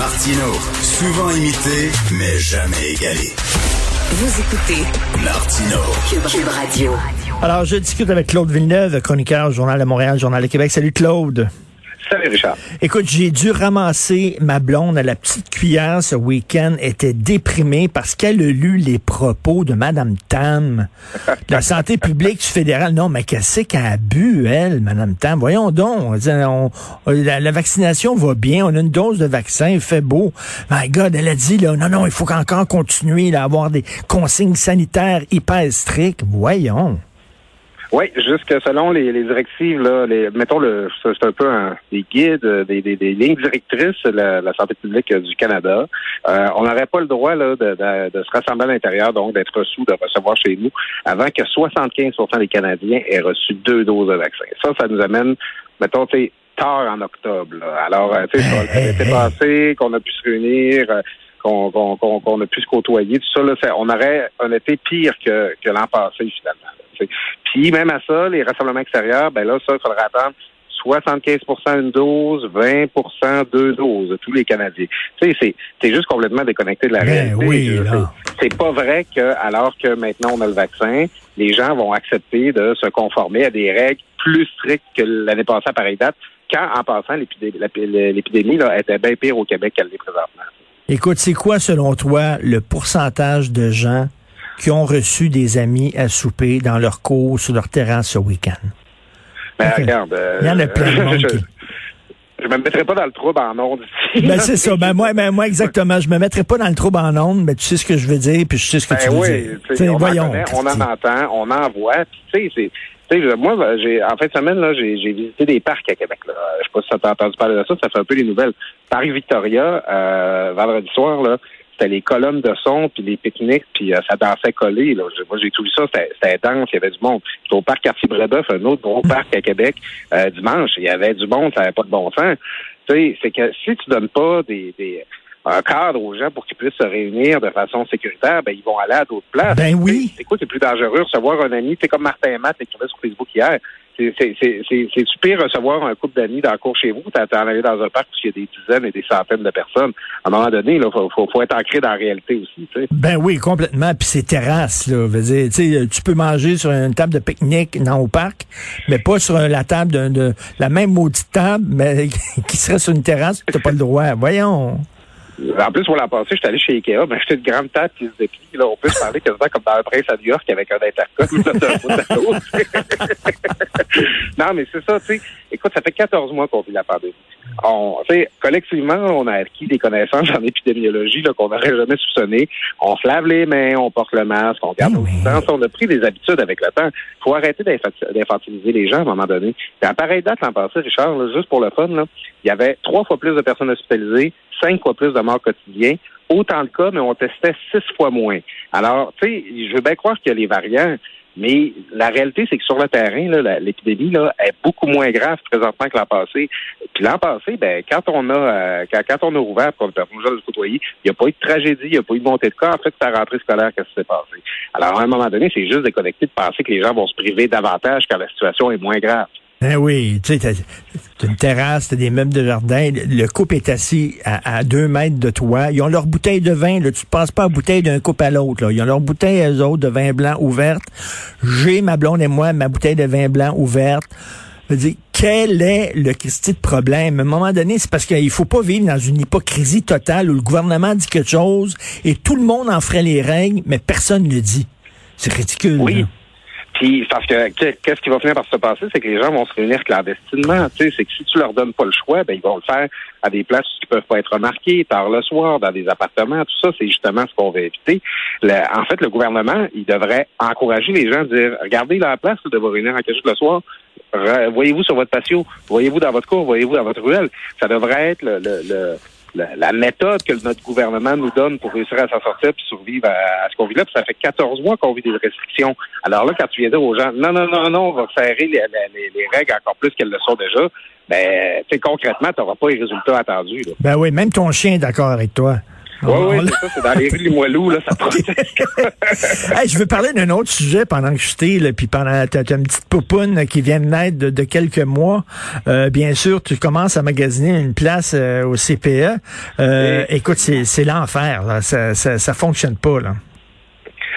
Martino, souvent imité, mais jamais égalé. Vous écoutez Martino. Cube Radio. Alors, je discute avec Claude Villeneuve, chroniqueur, Journal de Montréal, Journal de Québec. Salut Claude. Salut Richard. Écoute, j'ai dû ramasser ma blonde à la petite cuillère ce week-end. Elle était déprimée parce qu'elle a lu les propos de Madame Tam, de la santé publique du fédéral. Non, mais qu'est-ce qu'elle a bu, elle, Madame Tam? Voyons donc. On- on- la, la vaccination va bien. On a une dose de vaccin. Il fait beau. My God, elle a dit, là, non, non, il faut encore continuer à avoir des consignes sanitaires hyper strictes. Voyons. Oui, jusque selon les, les directives, là, les, mettons le c'est un peu un, des guides, euh, des, des, des lignes directrices de la, la santé publique euh, du Canada. Euh, on n'aurait pas le droit là, de, de, de se rassembler à l'intérieur, donc d'être reçu, de recevoir chez nous, avant que 75% des Canadiens aient reçu deux doses de vaccin. Ça, ça nous amène, mettons, tard en octobre. là. Alors, euh, tu sais, l'été passé, qu'on a pu se réunir. euh, qu'on qu'on, qu'on, a pu se côtoyer, tout ça, là, ça- on aurait un été pire que, que l'an passé, finalement. Puis même à ça, les rassemblements extérieurs, ben là, ça, il faudra attendre 75% une dose, 20% deux doses, tous les Canadiens. Tu sais, c'est, juste complètement déconnecté de la Ben réalité. oui, c'est- pas vrai que, alors que maintenant on a le vaccin, les gens vont accepter de se conformer à des règles plus strictes que l'année passée à pareille date, quand, en passant, l'épidémie, était bien pire au Québec qu'elle l'est présentement. Écoute, c'est quoi, selon toi, le pourcentage de gens qui ont reçu des amis à souper dans leur cours, sur leur terrasse ce week-end? Ben, regarde. euh, Il y en a plein de monde je, qui- je me mettrai pas dans le trouble en ondes ici. Ben, c'est ça. Ben, moi, ben, moi, exactement. Je me mettrai pas dans le trouble en ondes, mais tu sais ce que je veux dire, puis je sais ce que Ben tu veux dire. T'sais, on, voyons. en connaît, on en entend, on en voit. Tu sais, c'est. moi, j'ai, en fin de semaine, là, j'ai, visité des parcs à Québec. Là. Je sais pas si tu as entendu parler de ça, ça fait un peu les nouvelles. Parc Victoria, euh, vendredi soir, là, c'était les colonnes de son, puis les pique-niques, puis euh, ça dansait collé. Là. Moi, j'ai tout vu ça, c'était, dense, il y avait du monde. Puis au parc Cartier-Brébeuf, un autre gros parc à Québec, euh, dimanche, il y avait du monde, ça n'avait pas de bon sens. Tu sais, c'est que si tu donnes pas des, des un cadre aux gens pour qu'ils puissent se réunir de façon sécuritaire, ben ils vont aller à d'autres places. Ben oui. C'est quoi, c'est plus dangereux recevoir un ami, c'est comme Martin Matt écrivait sur Facebook hier. C'est super recevoir un couple d'amis dans le cours chez vous, t'en aller dans un parc où il y a des dizaines et des centaines de personnes. À un moment donné, il faut, faut, être ancré dans la réalité aussi. Ben oui, complètement. Puis c'est terrasse, là. Veux dire, tu peux manger sur une table de pique-nique dans au parc, mais pas sur la table de, de la même maudite table, mais qui serait sur une terrasse, t'as pas le droit. Voyons. En plus, pour l'an passé, j'étais allé chez Ikea, ben, acheté une grande table qui se déplie. Là, on peut se parler quasiment comme dans un prince à New York avec un intercom non, mais c'est ça, tu sais. Écoute, ça fait 14 mois qu'on vit la pandémie. On, collectivement, on a acquis des connaissances en épidémiologie qu'on n'aurait jamais soupçonné. On se lave les mains, on porte le masque, on garde Ben nos distances. On a pris des habitudes avec le temps. Il faut arrêter d'infantiliser les gens à un moment donné. Puis à pareille date l'an passé, Richard, là, juste pour le fun, là, il y avait trois fois plus de personnes hospitalisées, cinq fois plus de morts quotidiens. Autant de cas, mais on testait six fois moins. Alors, tu sais, je veux bien croire qu'il y a les variants, mais la réalité, c'est que sur le terrain, l'épidémie est beaucoup moins grave présentement que l'an passé. Puis l'an passé, ben, quand on a euh, quand, quand on a ouvert le permis de côtoyer, il n'y a pas eu de tragédie, il n'y a pas eu de montée de cas. En fait, c'est la rentrée scolaire que ça s'est passé? Alors, à un moment donné, c'est juste déconnecté de penser que les gens vont se priver davantage quand la situation est moins grave. Ben oui, tu sais, t'as une terrasse, t'as des meubles de jardin, le le couple est assis à, à deux mètres de toi. Ils ont leur bouteille de vin, là, tu ne passes pas la bouteille d'un couple à l'autre. là. Ils ont leur bouteille, eux autres, de vin blanc ouverte. J'ai, ma blonde et moi, ma bouteille de vin blanc ouverte. Je veux dire, quel est le Christi de problème? À un moment donné, c'est parce qu'il faut pas vivre dans une hypocrisie totale où le gouvernement dit quelque chose et tout le monde en ferait les règles, mais personne ne le dit. C'est ridicule. Oui. là. Puis parce que que- qu'est-ce qui va finir par se passer, c'est que les gens vont se réunir clandestinement. C'est que si tu leur donnes pas le choix, ben ils vont le faire à des places qui peuvent pas être remarquées, tard le soir, dans des appartements, tout ça, c'est justement ce qu'on veut éviter. En fait, le gouvernement, il devrait encourager les gens à dire regardez la place de vous réunir en cachette le soir. Voyez-vous sur votre patio, voyez-vous dans votre cour, voyez-vous dans votre ruelle. Ça devrait être le, le- le- la, la méthode que notre gouvernement nous donne pour réussir à s'en sortir puis survivre à, ce qu'on vit là. Puis ça fait 14 mois qu'on vit des restrictions. Alors là, quand tu viens dire aux gens, non, non, non, non, on va serrer les, les- les règles encore plus qu'elles le sont déjà, ben, tu concrètement, tu n'auras pas les résultats attendus. là. Ben oui, même ton chien est d'accord avec toi. Oui, oui, c'est ça, c'est dans les rues de Limoilou, là, ça proteste. Hey, je veux parler d'un autre sujet pendant que je t'ai, là, puis pendant t'as, une petite poupoune qui vient de naître de, de quelques mois. Euh, bien sûr, tu commences à magasiner une place euh, au CPE. Euh, Écoute, c'est, c'est l'enfer. Là. Ça, ça, ça fonctionne pas. Là.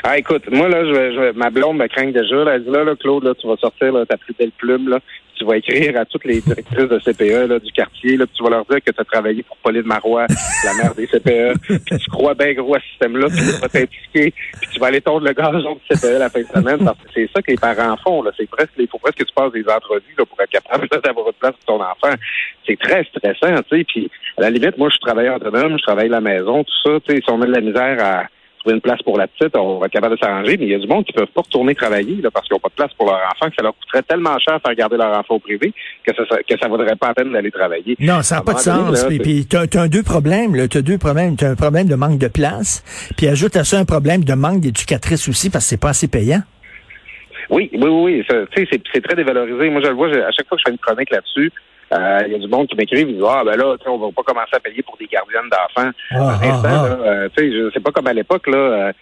Ah, écoute, moi, là, je, vais- je, ma blonde me craint déjà. Là, elle dit, là, là, Claude, là, tu vas sortir là, ta plus belle plume, là. Tu vas écrire à toutes les directrices de CPE là, du quartier, là, puis tu vas leur dire que tu as travaillé pour Pauline Marois, la mère des CPE, puis tu crois bien gros à ce système-là, puis tu vas t'impliquer, puis tu vas aller tondre le gazon du CPE la fin de semaine, parce que c'est ça que les parents font. Là. C'est presque, il faut presque que tu passes des entrevues là, pour être capable d'avoir une place pour ton enfant. C'est très stressant, tu sais. Puis à la limite, moi, je suis travailleur autonome, je travaille à la maison, tout ça. Tu sais, si on met de la misère à trouver une place pour la petite, on va être capable de s'arranger, mais il y a du monde qui ne peuvent pas retourner travailler là, parce qu'ils n'ont pas de place pour leur enfant, que ça leur coûterait tellement cher de faire garder leur enfant au privé que ça que ça vaudrait pas la peine d'aller travailler. Non, ça n'a pas de moment donné, sens. là, Puis, t'as, t'as deux problèmes. Là. T'as deux problèmes. T'as un problème de manque de place. Puis ajoute à ça un problème de manque d'éducatrice aussi parce que c'est pas assez payant. Oui, oui, oui, oui. Tu c'est, très dévalorisé. Moi, je le vois, je- à chaque fois que je fais une chronique là-dessus, il y a du monde qui m'écrivent, ils disent Ah ben là, tu sais, on va pas commencer à payer pour des gardiennes d'enfants. Ah, ah, ah. là, euh, tu sais, je- c'est pas comme à l'époque, là. euh,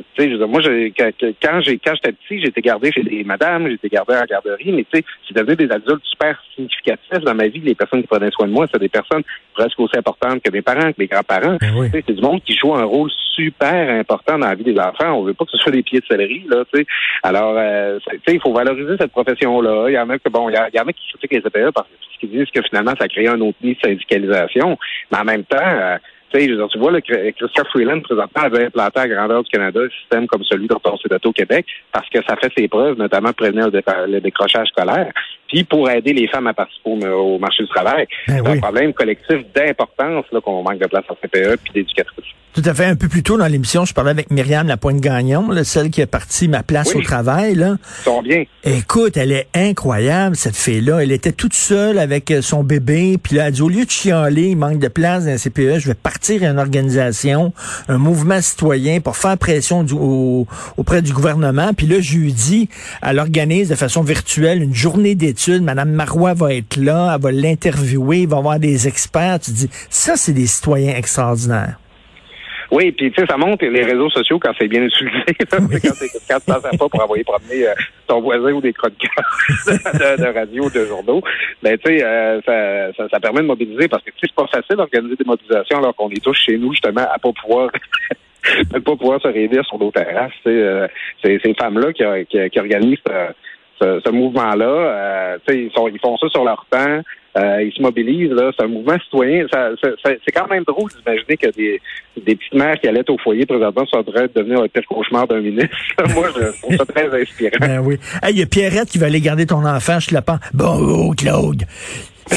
euh, tu sais, je moi, j'ai- quand, quand j'ai quand j'étais petit, j'étais gardé chez des madames, j'étais gardé en garderie, mais tu sais, c'est devenu des adultes super significatifs dans ma vie. Les personnes qui prenaient soin de moi, c'est des personnes presque aussi importantes que mes parents, que mes grands-parents. Ben oui. C'est du monde qui joue un rôle super important dans la vie des enfants. On veut pas que ce soit des pieds de céleri, là, tu sais. Alors, euh, c'est- tu sais, il faut valoriser cette profession-là. Il y en a que, bon, il y, a- il y en a qui critiquent les CPE parce qu'ils disent que finalement, ça crée un autre nid de syndicalisation. Mais en même temps, euh, tu vois, que Christophe Freeland, présentement, avait implanté à grandeur du Canada un système comme celui dont on s'est au Québec parce que ça fait ses preuves, notamment prévenir le, le décrochage scolaire, puis pour aider les femmes à participer au, marché du travail. Ben c'est oui. un problème collectif d'importance là, qu'on manque de place en CPE puis d'éducatrices. Tout à fait. Un peu plus tôt dans l'émission, je parlais avec Myriam Lapointe-Gagnon, celle qui est partie ma place Oui. au travail. Là. Ils sont bien. Écoute, elle est incroyable, cette fille-là. Elle était toute seule avec euh, son bébé. Puis là, elle dit, au lieu de chialer, il manque de place dans la CPE, je vais partir à une organisation, un mouvement citoyen pour faire pression du- au- auprès du gouvernement. Puis là, jeudi, elle organise de façon virtuelle une journée d'études. Madame Marois va être là, elle va l'interviewer, il va y avoir des experts. Tu dis, ça, c'est des citoyens extraordinaires. Oui, puis tu sais, ça monte les réseaux sociaux quand c'est bien utilisé. là. quand c'est quand tu t'en sers pas pour envoyer promener euh, ton voisin ou des chroniqueurs de, de radio ou de journaux. Ben tu sais, euh, ça, ça, ça permet de mobiliser parce que tu sais, c'est pas facile d'organiser des mobilisations alors qu'on est tous chez nous justement à pas pouvoir à pas pouvoir se réunir sur nos terrasses. euh, c'est ces femmes-là qui, qui, qui organisent ce, ce mouvement-là. Euh, ils, sont, ils font ça sur leur temps. Euh, ils se mobilisent. là. C'est un mouvement citoyen. Ça, ça- ça- c'est quand même drôle d'imaginer que des, des petites mères qui allaient au foyer présentement sont en train de devenir le pire cauchemar d'un ministre. Moi, je trouve ça très inspirant. Ben oui. Hey, il y a Pierrette qui va aller garder ton enfant, je te la prends. Bon, oh, Claude.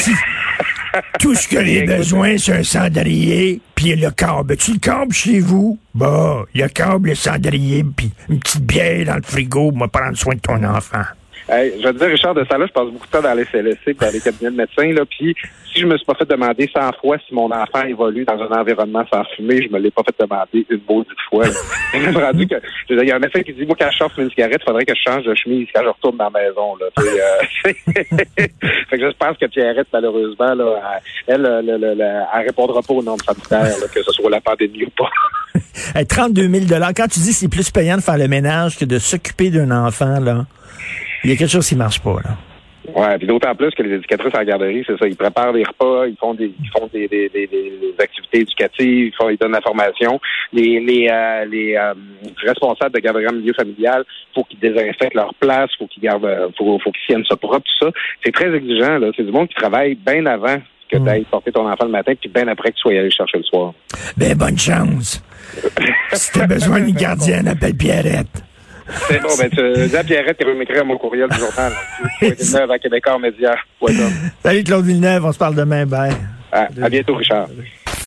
Tout ce que j'ai besoin, c'est un cendrier, puis le câble. Tu le câble chez vous? Bon, le câble, le cendrier, puis une petite bière dans le frigo pour me prendre soin de ton enfant. Hey, je veux te dire, Richard de Salah, je passe beaucoup de temps dans les CLSC, dans les cabinets de médecins, là, puis si je me suis pas fait demander 100 fois si mon enfant évolue dans un environnement sans fumée, je me l'ai pas fait demander une maudite fois. rendu que, je veux dire, il y a un médecin qui dit, moi, quand je fumer une cigarette, il faudrait que je change de chemise quand je retourne dans la maison, là. Euh, fait que je pense que Pierrette, malheureusement, là, elle, elle, elle, elle, elle répondra pas aux normes sanitaires, là, que ce soit la pandémie ou pas. Hey, 32 000 Quand tu dis que c'est plus payant de faire le ménage que de s'occuper d'un enfant, là, il y a quelque chose qui marche pas, là. Ouais, puis d'autant plus que les éducatrices en garderie, c'est ça, ils préparent des repas, ils font des ils font des, des, des, des activités éducatives, ils font ils donnent la formation. Les les euh, les euh, responsables de garderie en milieu familial, faut qu'ils désinfectent leur place, faut qu'ils gardent euh, faut faut qu'ils tiennent ça propre, tout ça. C'est très exigeant là, c'est du monde qui travaille bien avant que Mm. d'aller porter ton enfant le matin, puis bien après que tu sois allé chercher le soir. Ben, bonne chance. si t'as besoin d'une gardienne, appelle Pierrette. C'est bon, ben tu dis à Pierrette qu'elle veut m'écrire mon courriel du journal. Tu à Québécois Média. Salut Claude Villeneuve, on se parle demain, bye. À, à bientôt, Richard.